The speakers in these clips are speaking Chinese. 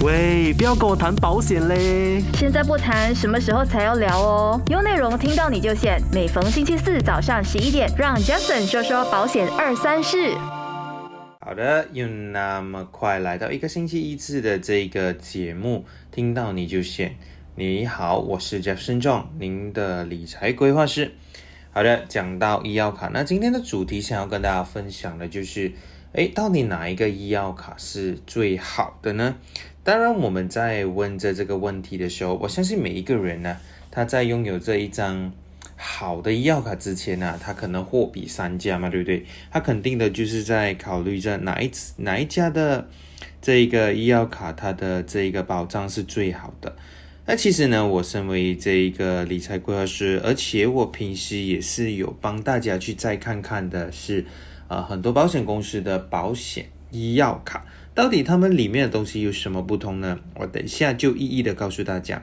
喂，不要跟我谈保险嘞！现在不谈，什么时候才要聊哦？有内容听到你就选。每逢星期四早上十一点，让 Jason 说说保险二三事。好的，又那么快来到一个星期一次的这个节目，听到你就选。你好，我是申壮，您的理财规划师。好的，讲到医药卡，那今天的主题想要跟大家分享的就是，诶，到底哪一个医药卡是最好的呢？当然，我们在问这这个问题的时候，我相信每一个人呢，他在拥有这一张好的医药卡之前呢，他可能货比三家嘛，对不对？他肯定的就是在考虑着哪一哪一家的这一个医药卡，它的这一个保障是最好的。那其实呢，我身为这一个理财规划师，而且我平时也是有帮大家去再看看的是，啊，很多保险公司的保险医药卡。到底他们里面的东西有什么不同呢？我等一下就一一的告诉大家。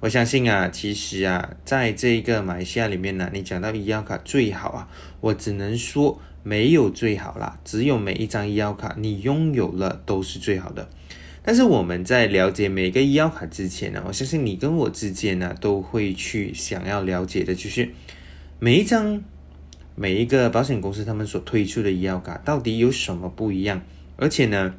我相信啊，其实啊，在这个马来西亚里面呢，你讲到医药卡最好啊，我只能说没有最好啦，只有每一张医药卡你拥有了都是最好的。但是我们在了解每个医药卡之前呢，我相信你跟我之间呢，都会去想要了解的，就是每一张每一个保险公司他们所推出的医药卡到底有什么不一样，而且呢。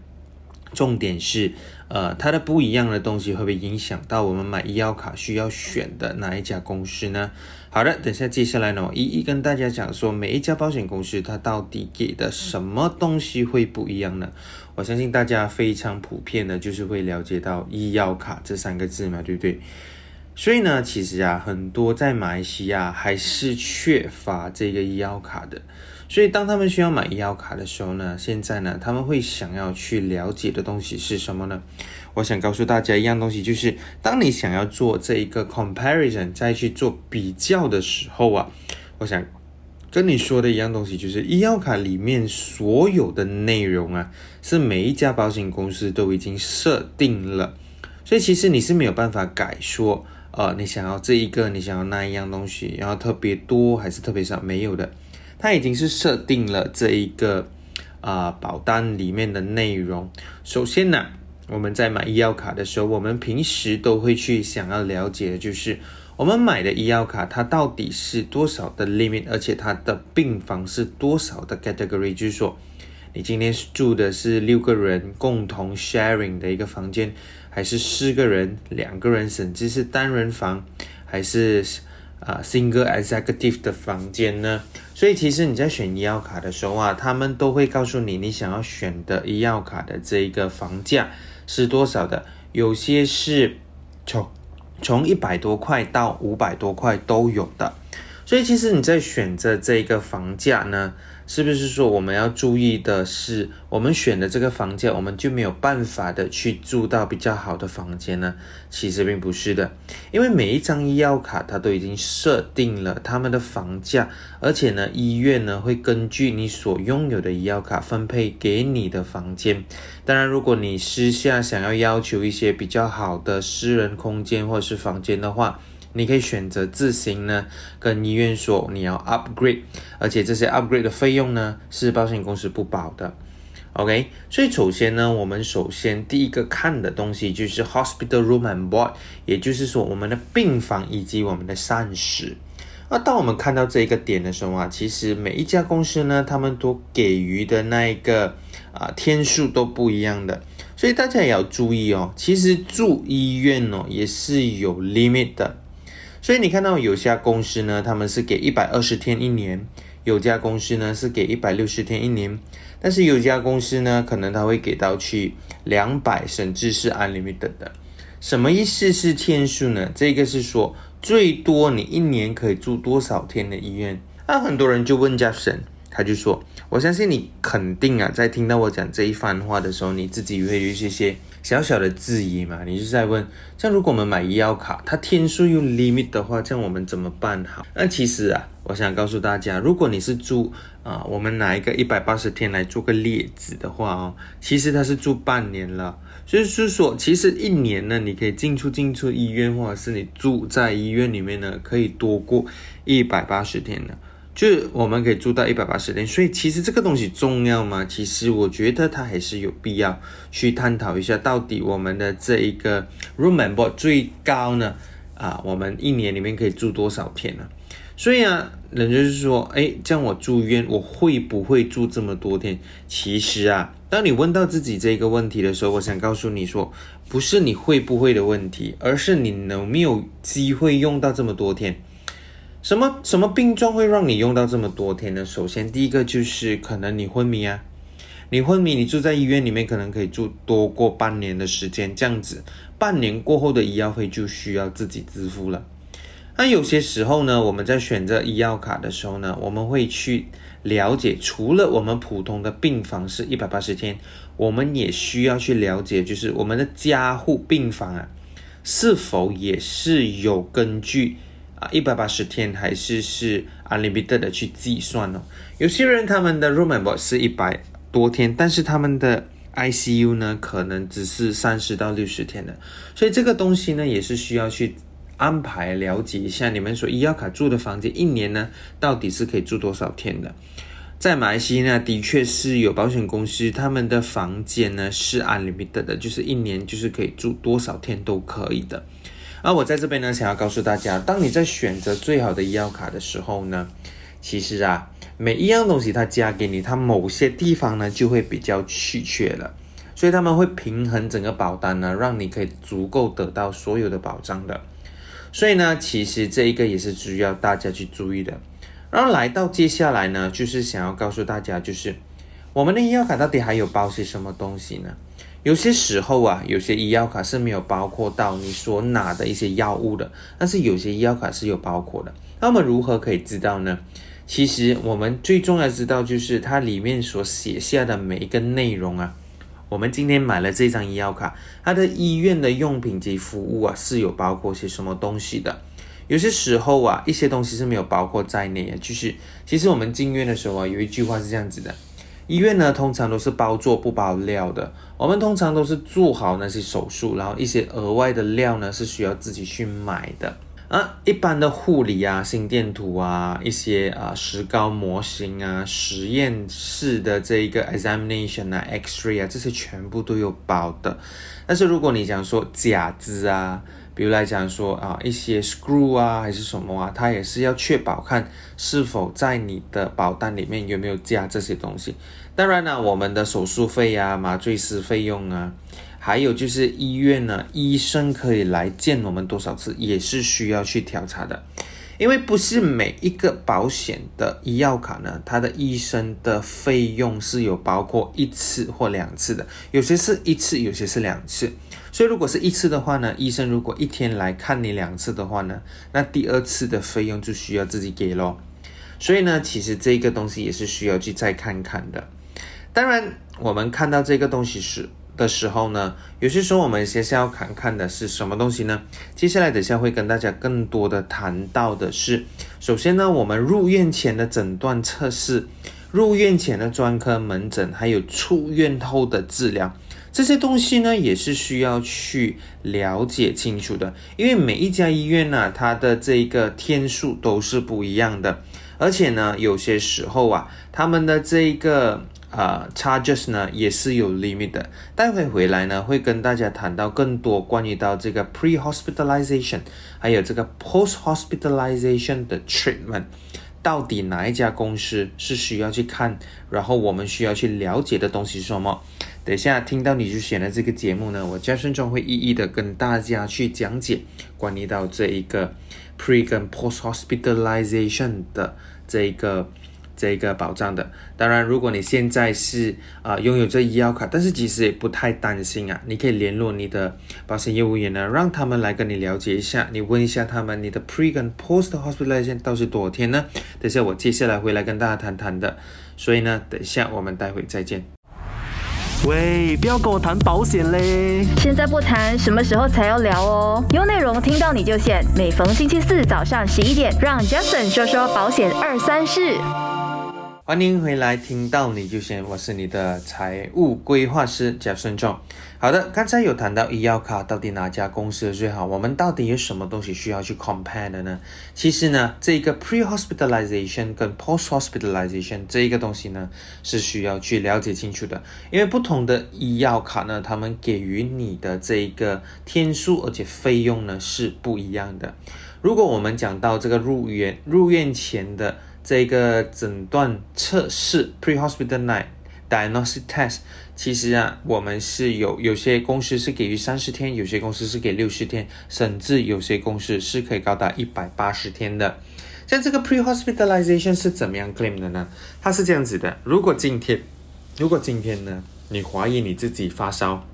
重点是，呃，它的不一样的东西会不会影响到我们买医药卡需要选的哪一家公司呢？好的，等下接下来呢，我一一跟大家讲说每一家保险公司它到底给的什么东西会不一样呢？我相信大家非常普遍的就是会了解到医药卡这三个字嘛，对不对？所以呢，其实啊，很多在马来西亚还是缺乏这个医药卡的。所以，当他们需要买医药卡的时候呢，现在呢，他们会想要去了解的东西是什么呢？我想告诉大家一样东西，就是当你想要做这一个 comparison，再去做比较的时候啊，我想跟你说的一样东西，就是医药卡里面所有的内容啊，是每一家保险公司都已经设定了，所以其实你是没有办法改说，呃，你想要这一个，你想要那一样东西，然后特别多还是特别少，没有的。它已经是设定了这一个啊保单里面的内容。首先呢，我们在买医药卡的时候，我们平时都会去想要了解就是我们买的医药卡它到底是多少的 limit，而且它的病房是多少的 category。就是说，你今天住的是六个人共同 sharing 的一个房间，还是四个人、两个人，甚至是单人房，还是？啊，single executive 的房间呢？所以其实你在选医药卡的时候啊，他们都会告诉你，你想要选的医药卡的这一个房价是多少的。有些是从从一百多块到五百多块都有的。所以其实你在选择这个房价呢？是不是说我们要注意的是，我们选的这个房价，我们就没有办法的去住到比较好的房间呢？其实并不是的，因为每一张医药卡它都已经设定了他们的房价，而且呢，医院呢会根据你所拥有的医药卡分配给你的房间。当然，如果你私下想要要求一些比较好的私人空间或者是房间的话，你可以选择自行呢，跟医院说你要 upgrade，而且这些 upgrade 的费用呢是保险公司不保的。OK，所以首先呢，我们首先第一个看的东西就是 hospital room and board，也就是说我们的病房以及我们的膳食。那当我们看到这一个点的时候啊，其实每一家公司呢，他们都给予的那一个啊天数都不一样的，所以大家也要注意哦。其实住医院哦也是有 limit 的。所以你看到有家公司呢，他们是给一百二十天一年；有家公司呢是给一百六十天一年。但是有家公司呢，可能他会给到去两百，甚至是 unlimited 的。什么意思是天数呢？这个是说最多你一年可以住多少天的医院？那很多人就问家神，他就说：我相信你肯定啊，在听到我讲这一番话的时候，你自己会有一些些。小小的质疑嘛，你是在问，像如果我们买医药卡，它天数又 limit 的话，这样我们怎么办好？那其实啊，我想告诉大家，如果你是住啊，我们拿一个一百八十天来做个例子的话哦，其实它是住半年了，所以是说，其实一年呢，你可以进出进出医院，或者是你住在医院里面呢，可以多过一百八十天的。就是我们可以住到一百八十天。所以其实这个东西重要吗？其实我觉得它还是有必要去探讨一下，到底我们的这一个 room and board 最高呢？啊，我们一年里面可以住多少天呢？所以啊，人就是说，哎，这样我住院，我会不会住这么多天？其实啊，当你问到自己这个问题的时候，我想告诉你说，不是你会不会的问题，而是你有没有机会用到这么多天。什么什么病状会让你用到这么多天呢？首先，第一个就是可能你昏迷啊，你昏迷，你住在医院里面，可能可以住多过半年的时间，这样子，半年过后的医药费就需要自己支付了。那有些时候呢，我们在选择医药卡的时候呢，我们会去了解，除了我们普通的病房是一百八十天，我们也需要去了解，就是我们的加护病房啊，是否也是有根据啊一百八十天，还是是 unlimited 的去计算呢？有些人他们的 room and board 是一百多天，但是他们的 ICU 呢，可能只是三十到六十天的，所以这个东西呢，也是需要去。安排了解一下，你们所医药卡住的房间一年呢，到底是可以住多少天的？在马来西亚的确是有保险公司，他们的房间呢是 unlimited 的，就是一年就是可以住多少天都可以的。而我在这边呢，想要告诉大家，当你在选择最好的医药卡的时候呢，其实啊，每一样东西它加给你，它某些地方呢就会比较稀缺了，所以他们会平衡整个保单呢，让你可以足够得到所有的保障的。所以呢，其实这一个也是需要大家去注意的。然后来到接下来呢，就是想要告诉大家，就是我们的医药卡到底还有包些什么东西呢？有些时候啊，有些医药卡是没有包括到你所拿的一些药物的，但是有些医药卡是有包括的。那么如何可以知道呢？其实我们最重要知道就是它里面所写下的每一个内容啊。我们今天买了这张医药卡，它的医院的用品及服务啊是有包括些什么东西的？有些时候啊，一些东西是没有包括在内啊。就是其实我们进院的时候啊，有一句话是这样子的：医院呢通常都是包做不包料的。我们通常都是做好那些手术，然后一些额外的料呢是需要自己去买的。啊，一般的护理啊、心电图啊、一些啊石膏模型啊、实验室的这一个 examination 啊、X-ray 啊，这些全部都有包的。但是如果你讲说假肢啊，比如来讲说啊一些 screw 啊还是什么啊，它也是要确保看是否在你的保单里面有没有加这些东西。当然呢，我们的手术费啊、麻醉师费用啊。还有就是医院呢，医生可以来见我们多少次，也是需要去调查的，因为不是每一个保险的医药卡呢，它的医生的费用是有包括一次或两次的，有些是一次，有些是两次。所以如果是一次的话呢，医生如果一天来看你两次的话呢，那第二次的费用就需要自己给咯。所以呢，其实这个东西也是需要去再看看的。当然，我们看到这个东西是。的时候呢，有些时候我们先是要看看的是什么东西呢？接下来等下会跟大家更多的谈到的是，首先呢，我们入院前的诊断测试、入院前的专科门诊，还有出院后的治疗，这些东西呢，也是需要去了解清楚的。因为每一家医院呢，它的这个天数都是不一样的，而且呢，有些时候啊，他们的这个。啊，charges 呢也是有 limit 的。待会回来呢，会跟大家谈到更多关于到这个 pre-hospitalization，还有这个 post-hospitalization 的 treatment，到底哪一家公司是需要去看，然后我们需要去了解的东西是什么？等一下听到你就选了这个节目呢，我加顺中会一一的跟大家去讲解关于到这一个 pre 跟 post-hospitalization 的这一个。这一个保障的，当然，如果你现在是啊拥有这医药卡，但是其实也不太担心啊，你可以联络你的保险业务员呢，让他们来跟你了解一下，你问一下他们，你的 pre 跟 post hospitalization 到是多少天呢？等下我接下来回来跟大家谈谈的，所以呢，等一下我们待会再见。喂，不要跟我谈保险嘞！现在不谈，什么时候才要聊哦？有内容听到你就现，每逢星期四早上十一点，让 Justin 说说保险二三事。欢迎回来，听到你就先，我是你的财务规划师贾顺仲。好的，刚才有谈到医药卡到底哪家公司最好，我们到底有什么东西需要去 compare 的呢？其实呢，这个 pre-hospitalization 跟 post-hospitalization 这一个东西呢，是需要去了解清楚的，因为不同的医药卡呢，他们给予你的这一个天数而且费用呢是不一样的。如果我们讲到这个入院入院前的这个诊断测试 pre-hospital night diagnostic test，其实啊，我们是有有些公司是给予三十天，有些公司是给六十天，甚至有些公司是可以高达一百八十天的。像这个 pre-hospitalization 是怎么样 claim 的呢？它是这样子的：如果今天，如果今天呢，你怀疑你自己发烧、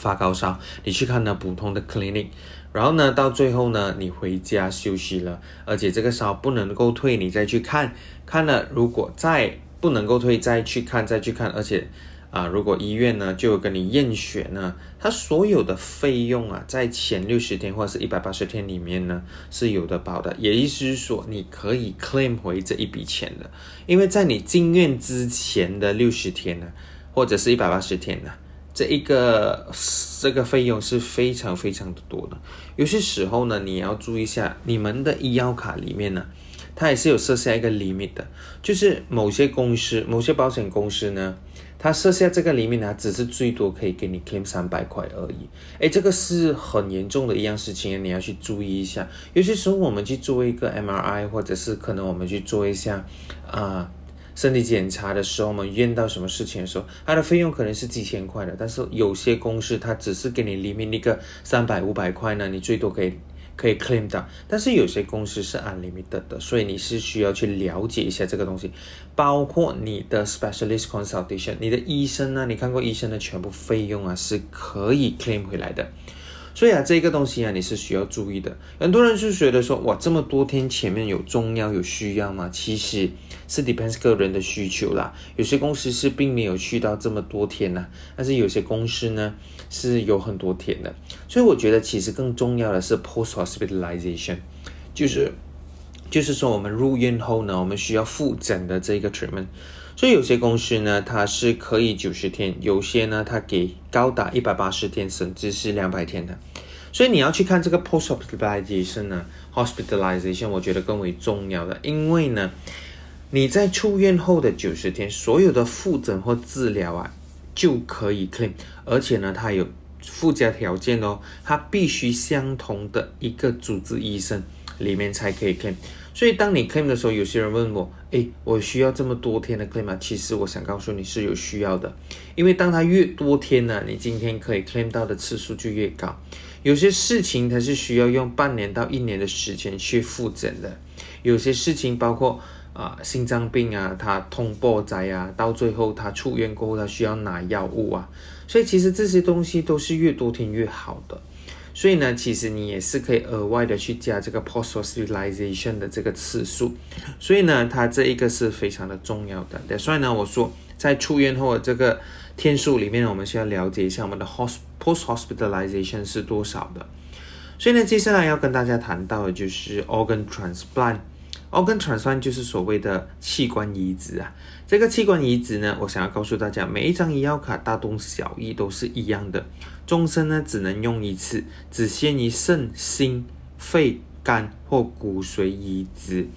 发高烧，你去看呢普通的 clinic。然后呢，到最后呢，你回家休息了，而且这个烧不能够退，你再去看，看了如果再不能够退，再去看，再去看，而且啊，如果医院呢就跟你验血呢，它所有的费用啊，在前六十天或者是一百八十天里面呢是有的保的，也意思是说你可以 claim 回这一笔钱的，因为在你进院之前的六十天呢，或者是一百八十天呢。这一个这个费用是非常非常的多的，有些时候呢，你要注意一下，你们的医药卡里面呢，它也是有设下一个 limit 的，就是某些公司、某些保险公司呢，它设下这个 limit 呢，只是最多可以给你 claim 三百块而已。哎，这个是很严重的一样事情，你要去注意一下。有些时候我们去做一个 MRI，或者是可能我们去做一下啊。身体检查的时候，我们遇到什么事情的时候，它的费用可能是几千块的，但是有些公司它只是给你里面那个三百五百块呢，你最多可以可以 claim 到，但是有些公司是 unlimited 的，所以你是需要去了解一下这个东西，包括你的 specialist consultation，你的医生呢，你看过医生的全部费用啊，是可以 claim 回来的。所以啊，这个东西啊，你是需要注意的。很多人是觉得说，哇，这么多天前面有重要有需要吗？其实是 depends 个人的需求啦。有些公司是并没有去到这么多天呐，但是有些公司呢是有很多天的。所以我觉得其实更重要的是 post hospitalization，就是就是说我们入院后呢，我们需要复诊的这个 treatment。所以有些公司呢，它是可以九十天，有些呢，它给高达一百八十天，甚至是两百天的。所以你要去看这个 post hospitalization 呢，hospitalization 我觉得更为重要的，因为呢，你在出院后的九十天，所有的复诊或治疗啊，就可以 claim，而且呢，它有附加条件哦，它必须相同的一个主治医生里面才可以 claim。所以当你 claim 的时候，有些人问我，诶，我需要这么多天的 claim 吗？其实我想告诉你是有需要的，因为当它越多天呢，你今天可以 claim 到的次数就越高。有些事情它是需要用半年到一年的时间去复诊的，有些事情包括啊心脏病啊，他通波仔啊，到最后他出院过后，他需要拿药物啊，所以其实这些东西都是越多天越好的。所以呢，其实你也是可以额外的去加这个 post hospitalization 的这个次数。所以呢，它这一个是非常的重要的。所以呢，我说在出院后的这个天数里面，我们需要了解一下我们的 hos post hospitalization 是多少的。所以呢，接下来要跟大家谈到的就是 organ transplant。Organ transplant 就是所谓的器官移植啊。这个器官移植呢，我想要告诉大家，每一张医药卡大同小异，都是一样的。终身呢只能用一次，只限于肾、心、肺、肝或骨髓移植，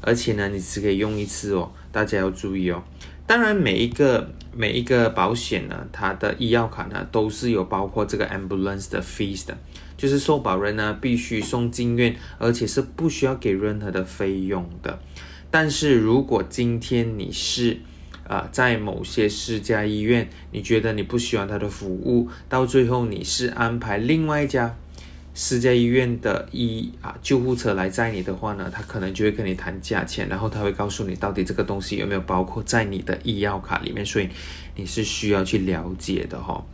而且呢你只可以用一次哦，大家要注意哦。当然每一个每一个保险呢，它的医药卡呢都是有包括这个 ambulance 的 fees 的，就是受保人呢必须送进院，而且是不需要给任何的费用的。但是如果今天你是啊，在某些私家医院，你觉得你不喜欢他的服务，到最后你是安排另外一家私家医院的医啊救护车来载你的话呢，他可能就会跟你谈价钱，然后他会告诉你到底这个东西有没有包括在你的医药卡里面，所以你是需要去了解的哈。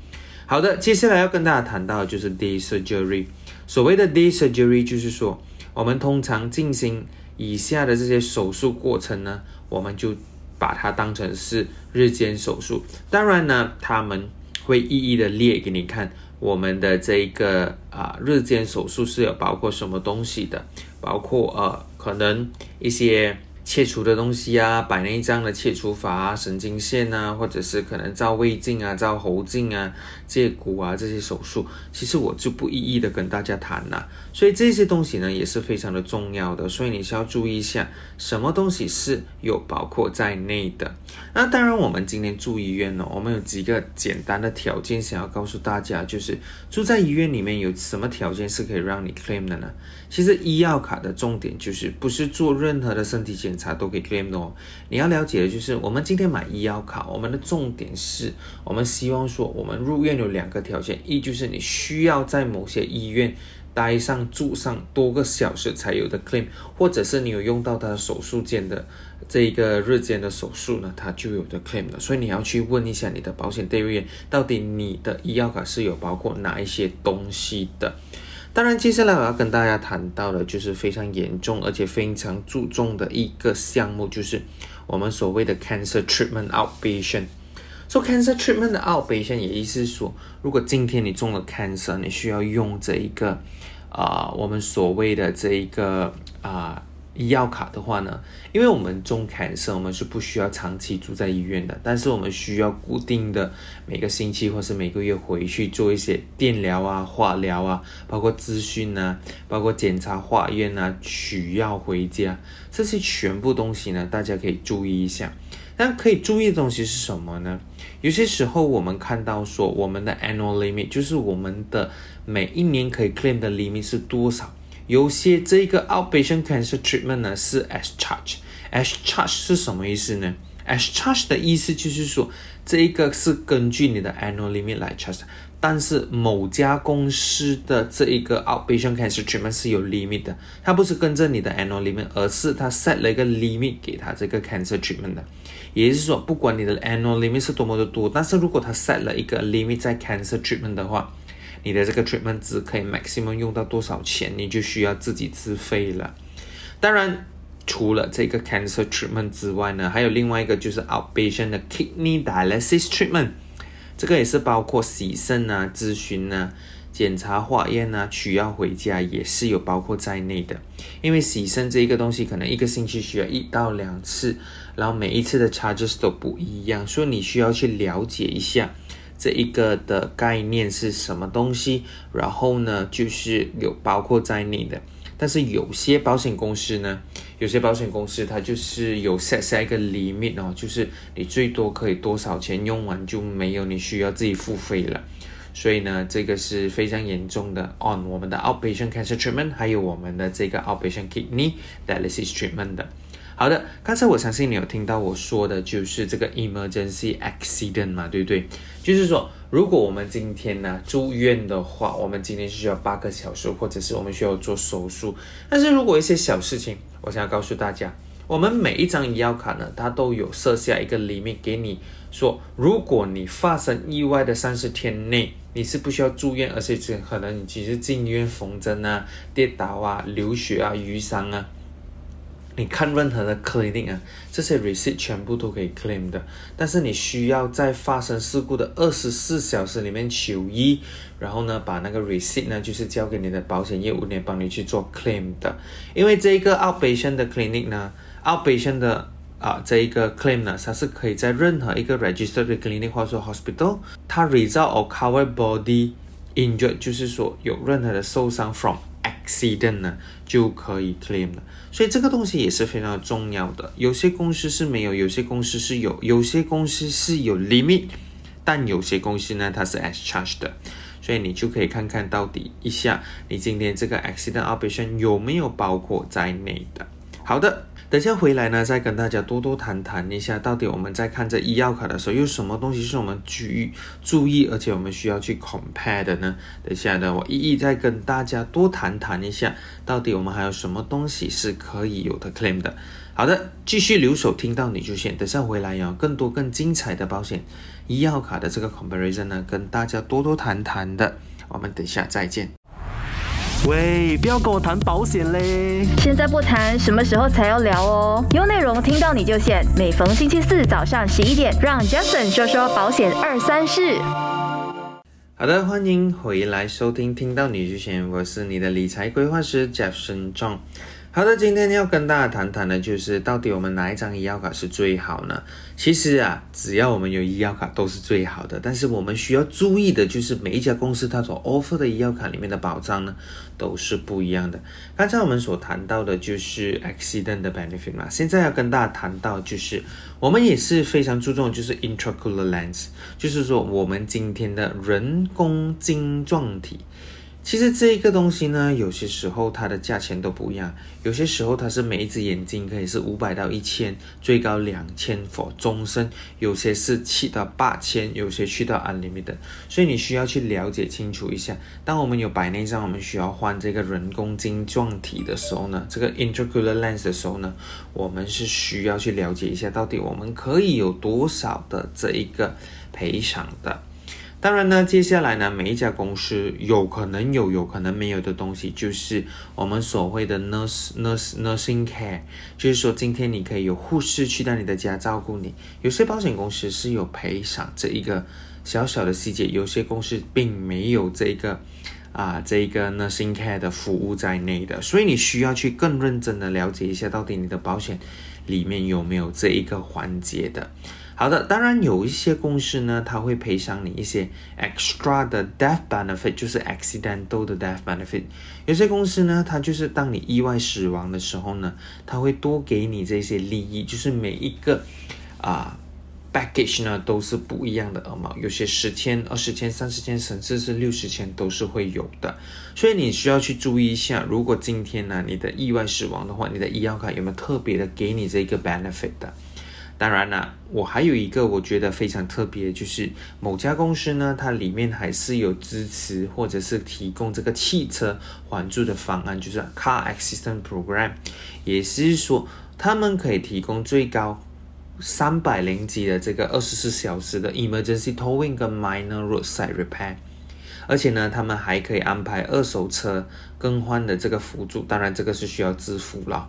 好的，接下来要跟大家谈到就是 day surgery。所谓的 day surgery 就是说，我们通常进行以下的这些手术过程呢，我们就。把它当成是日间手术，当然呢，他们会一一的列给你看，我们的这一个啊日间手术是有包括什么东西的，包括呃可能一些切除的东西啊，白内障的切除法啊，神经线啊，或者是可能照胃镜啊、照喉镜啊、借骨啊这些手术，其实我就不一一的跟大家谈了。所以这些东西呢也是非常的重要的，所以你需要注意一下，什么东西是有包括在内的。那当然，我们今天住医院呢，我们有几个简单的条件想要告诉大家，就是住在医院里面有什么条件是可以让你 claim 的呢？其实医药卡的重点就是不是做任何的身体检查都可以 claim 的哦。你要了解的就是，我们今天买医药卡，我们的重点是我们希望说，我们入院有两个条件，一就是你需要在某些医院待上住上多个小时才有的 claim，或者是你有用到他的手术间的这一个日间的手术呢，它就有的 claim 了。所以你要去问一下你的保险代理员，到底你的医药卡是有包括哪一些东西的。当然，接下来我要跟大家谈到的，就是非常严重而且非常注重的一个项目，就是我们所谓的 cancer treatment outpatient。做 cancer treatment 的 outpatient，也意思是说，如果今天你中了 cancer，你需要用这一个啊，我们所谓的这一个啊。医药卡的话呢，因为我们中坎生，我们是不需要长期住在医院的，但是我们需要固定的每个星期或是每个月回去做一些电疗啊、化疗啊，包括咨询啊，包括检查化验啊、取药回家，这些全部东西呢，大家可以注意一下。但可以注意的东西是什么呢？有些时候我们看到说，我们的 annual limit 就是我们的每一年可以 claim 的 limit 是多少。有些这个 outpatient cancer treatment 呢是 as charge，as charge 是什么意思呢？as charge 的意思就是说，这一个是根据你的 annual limit 来 charge，但是某家公司的这一个 outpatient cancer treatment 是有 limit 的，它不是跟着你的 annual limit，而是它 set 了一个 limit 给它这个 cancer treatment 的，也就是说，不管你的 annual limit 是多么的多，但是如果它 set 了一个 limit 在 cancer treatment 的话，你的这个 treatment 只可以 maximum 用到多少钱，你就需要自己自费了。当然，除了这个 cancer treatment 之外呢，还有另外一个就是 outpatient 的 kidney dialysis treatment，这个也是包括洗肾啊、咨询啊、检查化验啊、取药回家也是有包括在内的。因为洗肾这一个东西可能一个星期需要一到两次，然后每一次的 charges 都不一样，所以你需要去了解一下。这一个的概念是什么东西？然后呢，就是有包括在内的。但是有些保险公司呢，有些保险公司它就是有 set 下一个 limit 哦，就是你最多可以多少钱用完就没有，你需要自己付费了。所以呢，这个是非常严重的 on 我们的 outpatient cancer treatment，还有我们的这个 outpatient kidney dialysis treatment 的。好的，刚才我相信你有听到我说的，就是这个 emergency accident 嘛，对不对？就是说，如果我们今天呢住院的话，我们今天需要八个小时，或者是我们需要做手术。但是如果一些小事情，我想要告诉大家，我们每一张医药卡呢，它都有设下一个里面给你说，如果你发生意外的三十天内，你是不需要住院，而且只可能你只是进医院缝针啊、跌倒啊、流血啊、瘀伤啊。你看任何的 clinic 啊，这些 receipt 全部都可以 claim 的，但是你需要在发生事故的二十四小时里面求医，然后呢，把那个 receipt 呢，就是交给你的保险业务员帮你去做 claim 的。因为这一个 outpatient 的 clinic 呢，outpatient 的啊这一个 claim 呢，它是可以在任何一个 registered clinic 或者说 hospital，它 result or cover body injured，就是说有任何的受伤 from accident 呢，就可以 claim 了。所以这个东西也是非常重要的。有些公司是没有，有些公司是有，有些公司是有 limit，但有些公司呢它是 as charge 的。所以你就可以看看到底一下，你今天这个 accident operation 有没有包括在内的。好的。等下回来呢，再跟大家多多谈谈一下，到底我们在看这医药卡的时候，有什么东西是我们注意注意，而且我们需要去 compare 的呢？等下呢，我一一再跟大家多谈谈一下，到底我们还有什么东西是可以有的 claim 的。好的，继续留守听到你就先。等下回来有更多更精彩的保险医药卡的这个 comparison 呢，跟大家多多谈谈的。我们等下再见。喂，不要跟我谈保险嘞！现在不谈，什么时候才要聊哦？有内容听到你就选。每逢星期四早上十一点，让 Jason 说说保险二三事。好的，欢迎回来收听，听到你就选。我是你的理财规划师 Jason John。好的，今天要跟大家谈谈的，就是到底我们哪一张医药卡是最好呢？其实啊，只要我们有医药卡都是最好的，但是我们需要注意的就是每一家公司它所 offer 的医药卡里面的保障呢，都是不一样的。刚才我们所谈到的就是 accident 的 benefit 嘛，现在要跟大家谈到就是我们也是非常注重就是 intracular lens，就是说我们今天的人工晶状体。其实这一个东西呢，有些时候它的价钱都不一样，有些时候它是每一只眼睛可以是五百到一千，最高两千 for 终身，有些是七到八千，有些去到 unlimited，所以你需要去了解清楚一下。当我们有白内障，我们需要换这个人工晶状体的时候呢，这个 intraocular lens 的时候呢，我们是需要去了解一下，到底我们可以有多少的这一个赔偿的。当然呢，接下来呢，每一家公司有可能有，有可能没有的东西，就是我们所谓的 nurse nurse nursing care，就是说今天你可以有护士去到你的家照顾你。有些保险公司是有赔偿这一个小小的细节，有些公司并没有这个啊这一个 nursing care 的服务在内的，所以你需要去更认真的了解一下，到底你的保险里面有没有这一个环节的。好的，当然有一些公司呢，它会赔偿你一些 extra 的 death benefit，就是 accidental 的 death benefit。有些公司呢，它就是当你意外死亡的时候呢，它会多给你这些利益，就是每一个啊 package 呢都是不一样的额嘛，有些十千、二十千、三十千，甚至是六十千都是会有的。所以你需要去注意一下，如果今天呢你的意外死亡的话，你的医药卡有没有特别的给你这个 benefit 的？当然了，我还有一个我觉得非常特别，就是某家公司呢，它里面还是有支持或者是提供这个汽车援助的方案，就是 Car Assistance Program，也是说他们可以提供最高三百零级的这个二十四小时的 Emergency Towing 跟 Minor Roadside Repair，而且呢，他们还可以安排二手车更换的这个辅助，当然这个是需要支付了。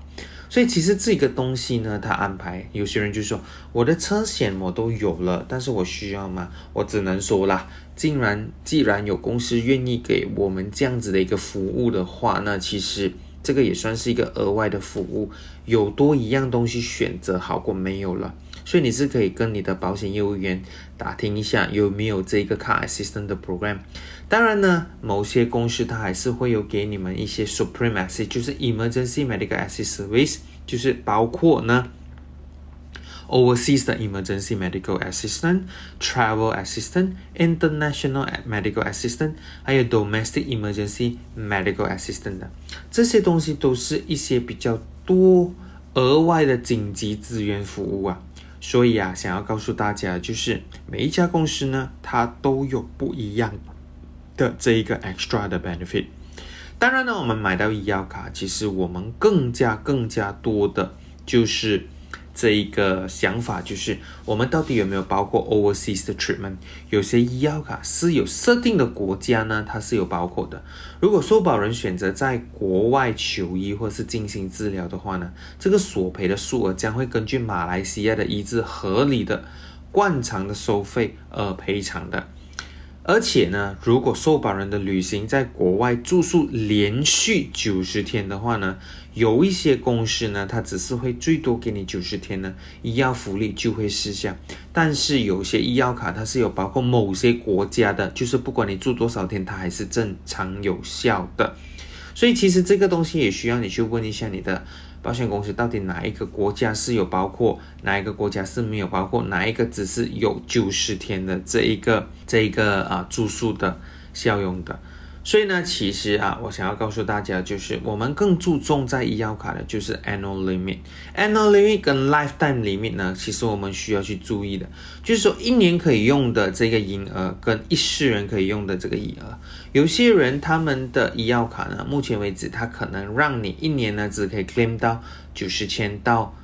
所以其实这个东西呢，他安排有些人就说我的车险我都有了，但是我需要吗？我只能说啦，竟然既然有公司愿意给我们这样子的一个服务的话，那其实这个也算是一个额外的服务，有多一样东西选择好过没有了。所以你是可以跟你的保险业务员打听一下有没有这个 Car Assistant 的 Program。当然呢，某些公司它还是会有给你们一些 Supreme Assist，就是 Emergency Medical Assist Service，就是包括呢 Overseas 的 Emergency Medical Assistant、Travel Assistant、International Medical Assistant，还有 Domestic Emergency Medical Assistant 的这些东西都是一些比较多额外的紧急资源服务啊。所以啊，想要告诉大家，就是每一家公司呢，它都有不一样的这一个 extra 的 benefit。当然呢，我们买到医药卡，其实我们更加更加多的就是。这一个想法就是，我们到底有没有包括 overseas 的 treatment？有些医药卡是有设定的国家呢，它是有包括的。如果受保人选择在国外求医或是进行治疗的话呢，这个索赔的数额将会根据马来西亚的医治合理的惯常的收费而赔偿的。而且呢，如果受保人的旅行在国外住宿连续九十天的话呢，有一些公司呢，它只是会最多给你九十天呢，医药福利就会失效。但是有些医药卡它是有包括某些国家的，就是不管你住多少天，它还是正常有效的。所以其实这个东西也需要你去问一下你的。保险公司到底哪一个国家是有包括，哪一个国家是没有包括，哪一个只是有九十天的这一个这一个啊住宿的效用的？所以呢，其实啊，我想要告诉大家，就是我们更注重在医药卡的，就是 annual limit、annual limit 跟 lifetime limit 呢，其实我们需要去注意的，就是说一年可以用的这个银额跟一世人可以用的这个银额，有些人他们的医药卡呢，目前为止他可能让你一年呢只可以 claim 到九十千到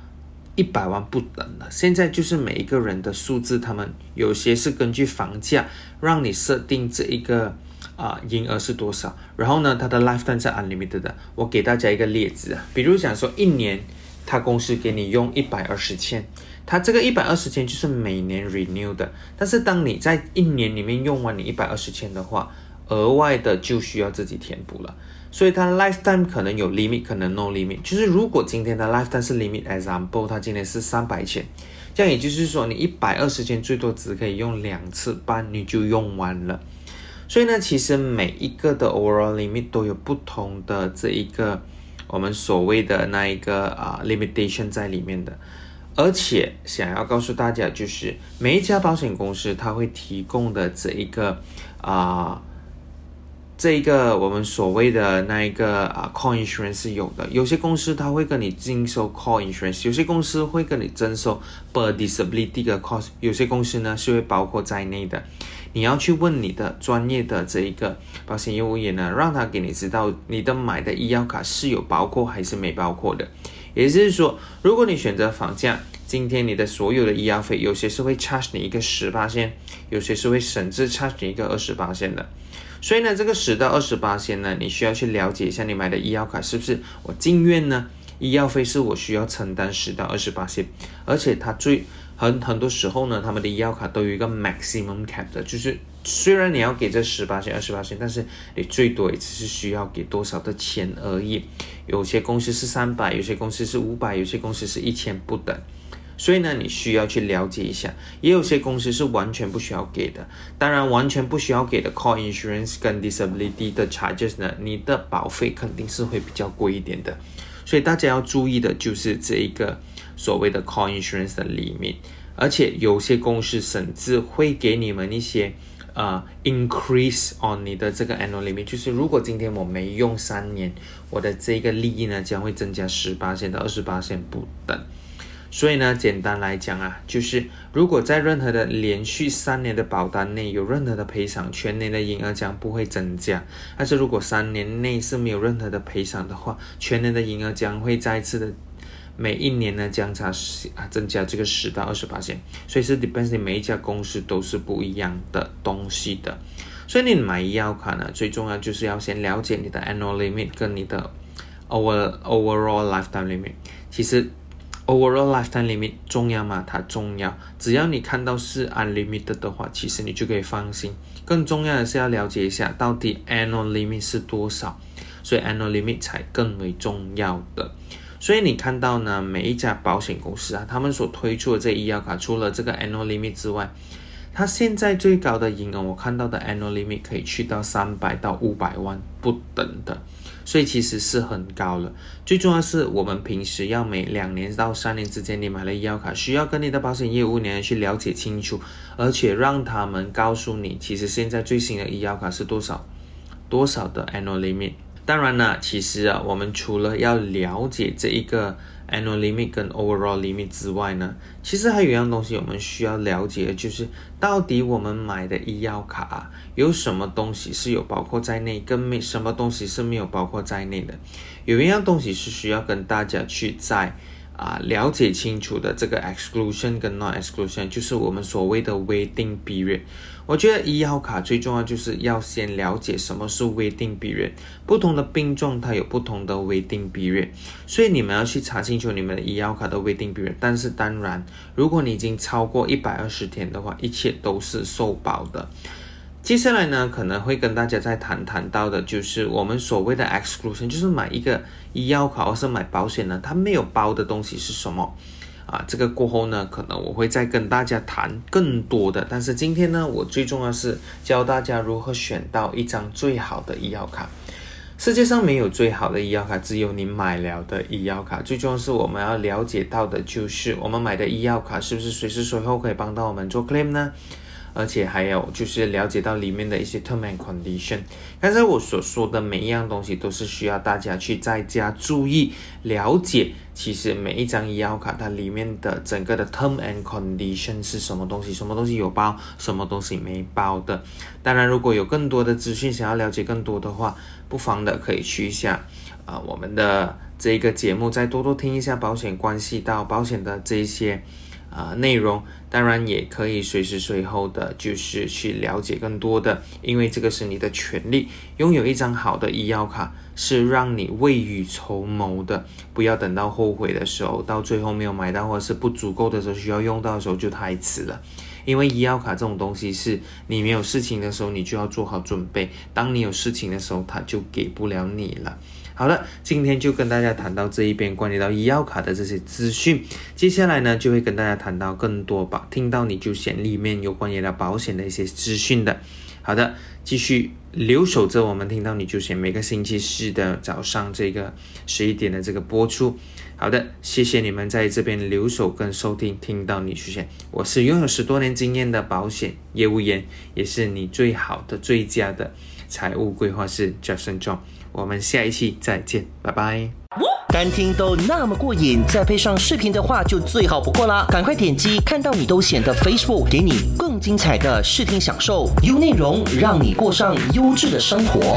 一百万不等的，现在就是每一个人的数字，他们有些是根据房价让你设定这一个。啊，银额是多少？然后呢，它的 lifetime 是 unlimited 的。我给大家一个例子啊，比如讲说一年，他公司给你用一百二十千，它这个一百二十千就是每年 renew 的。但是当你在一年里面用完你一百二十千的话，额外的就需要自己填补了。所以它 lifetime 可能有 limit，可能 no limit。就是如果今天的 lifetime 是 limit，example，它今天是三百千，这样也就是说你一百二十千最多只可以用两次半，你就用完了。所以呢，其实每一个的 overall limit 都有不同的这一个我们所谓的那一个啊 limitation 在里面的。而且想要告诉大家，就是每一家保险公司它会提供的这一个啊。这一个我们所谓的那一个啊，call insurance 是有的。有些公司它会跟你征收 call insurance，有些公司会跟你征收 per disability 的 cost，有些公司呢是会包括在内的。你要去问你的专业的这一个保险业务员呢，让他给你知道你的买的医药卡是有包括还是没包括的。也就是说，如果你选择房价，今天你的所有的医药费，有些是会 charge 你一个十八线，有些是会甚至 charge 你一个二十八线的。所以呢，这个十到二十八线呢，你需要去了解一下你买的医药卡是不是我进院呢？医药费是我需要承担十到二十八线，而且它最很很多时候呢，他们的医药卡都有一个 maximum cap 的，就是虽然你要给这十八先、二十八先，但是你最多也只是需要给多少的钱而已。有些公司是三百，有些公司是五百，有些公司是一千不等。所以呢，你需要去了解一下，也有些公司是完全不需要给的。当然，完全不需要给的 call insurance 跟 disability 的 charges 呢，你的保费肯定是会比较贵一点的。所以大家要注意的就是这一个所谓的 call insurance 的里面，而且有些公司甚至会给你们一些呃 increase on 你的这个 annual limit，就是如果今天我没用三年，我的这个利益呢将会增加十八线到二十八线不等。所以呢，简单来讲啊，就是如果在任何的连续三年的保单内有任何的赔偿，全年的营额将不会增加；但是如果三年内是没有任何的赔偿的话，全年的营额将会再次的每一年呢将它啊增加这个十到二十八线。所以是 depends 每一家公司都是不一样的东西的。所以你买医药卡呢，最重要就是要先了解你的 annual limit 跟你的 over overall lifetime limit。其实。Overall lifetime limit 重要吗？它重要。只要你看到是 unlimited 的话，其实你就可以放心。更重要的是要了解一下到底 annual limit 是多少，所以 annual limit 才更为重要的。所以你看到呢，每一家保险公司啊，他们所推出的这医药卡，除了这个 annual limit 之外，它现在最高的银额，我看到的 annual limit 可以去到三百到五百万不等的。所以其实是很高了。最重要是我们平时要每两年到三年之间，你买了医药卡，需要跟你的保险业务员去了解清楚，而且让他们告诉你，其实现在最新的医药卡是多少，多少的 annual limit。当然呢，其实啊，我们除了要了解这一个。Annual limit 跟 overall limit 之外呢，其实还有一样东西我们需要了解，就是到底我们买的医药卡有什么东西是有包括在内，跟没什么东西是没有包括在内的。有一样东西是需要跟大家去在。啊，了解清楚的这个 exclusion 跟 non exclusion，就是我们所谓的 waiting period。我觉得医药卡最重要就是要先了解什么是 waiting period，不同的病状它有不同的 waiting period，所以你们要去查清楚你们的医药卡的 waiting period。但是当然，如果你已经超过一百二十天的话，一切都是受保的。接下来呢，可能会跟大家再谈谈到的，就是我们所谓的 exclusion，就是买一个医药卡或是买保险呢，它没有包的东西是什么啊？这个过后呢，可能我会再跟大家谈更多的。但是今天呢，我最重要是教大家如何选到一张最好的医药卡。世界上没有最好的医药卡，只有你买了的医药卡。最重要是我们要了解到的就是，我们买的医药卡是不是随时随后可以帮到我们做 claim 呢？而且还有就是了解到里面的一些 term and condition。刚才我所说的每一样东西都是需要大家去在家注意了解。其实每一张医药卡它里面的整个的 term and condition 是什么东西，什么东西有包，什么东西没包的。当然，如果有更多的资讯想要了解更多的话，不妨的可以去一下啊我们的这一个节目，再多多听一下保险关系到保险的这一些。啊，内容当然也可以随时随后的，就是去了解更多的，因为这个是你的权利。拥有一张好的医药卡是让你未雨绸缪的，不要等到后悔的时候，到最后没有买到或者是不足够的时候需要用到的时候就太迟了。因为医药卡这种东西是你没有事情的时候，你就要做好准备；当你有事情的时候，它就给不了你了。好了，今天就跟大家谈到这一边关于到医药卡的这些资讯，接下来呢就会跟大家谈到更多吧，听到你就选里面有关于到保险的一些资讯的。好的，继续留守着我们听到你就选每个星期四的早上这个十一点的这个播出。好的，谢谢你们在这边留守跟收听，听到你出现，我是拥有十多年经验的保险业务员，也是你最好的最佳的财务规划师 Jason John。我们下一期再见，拜拜。单听都那么过瘾，再配上视频的话就最好不过啦！赶快点击看到你都显得 Facebook，给你更精彩的视听享受，优内容让你过上优质的生活。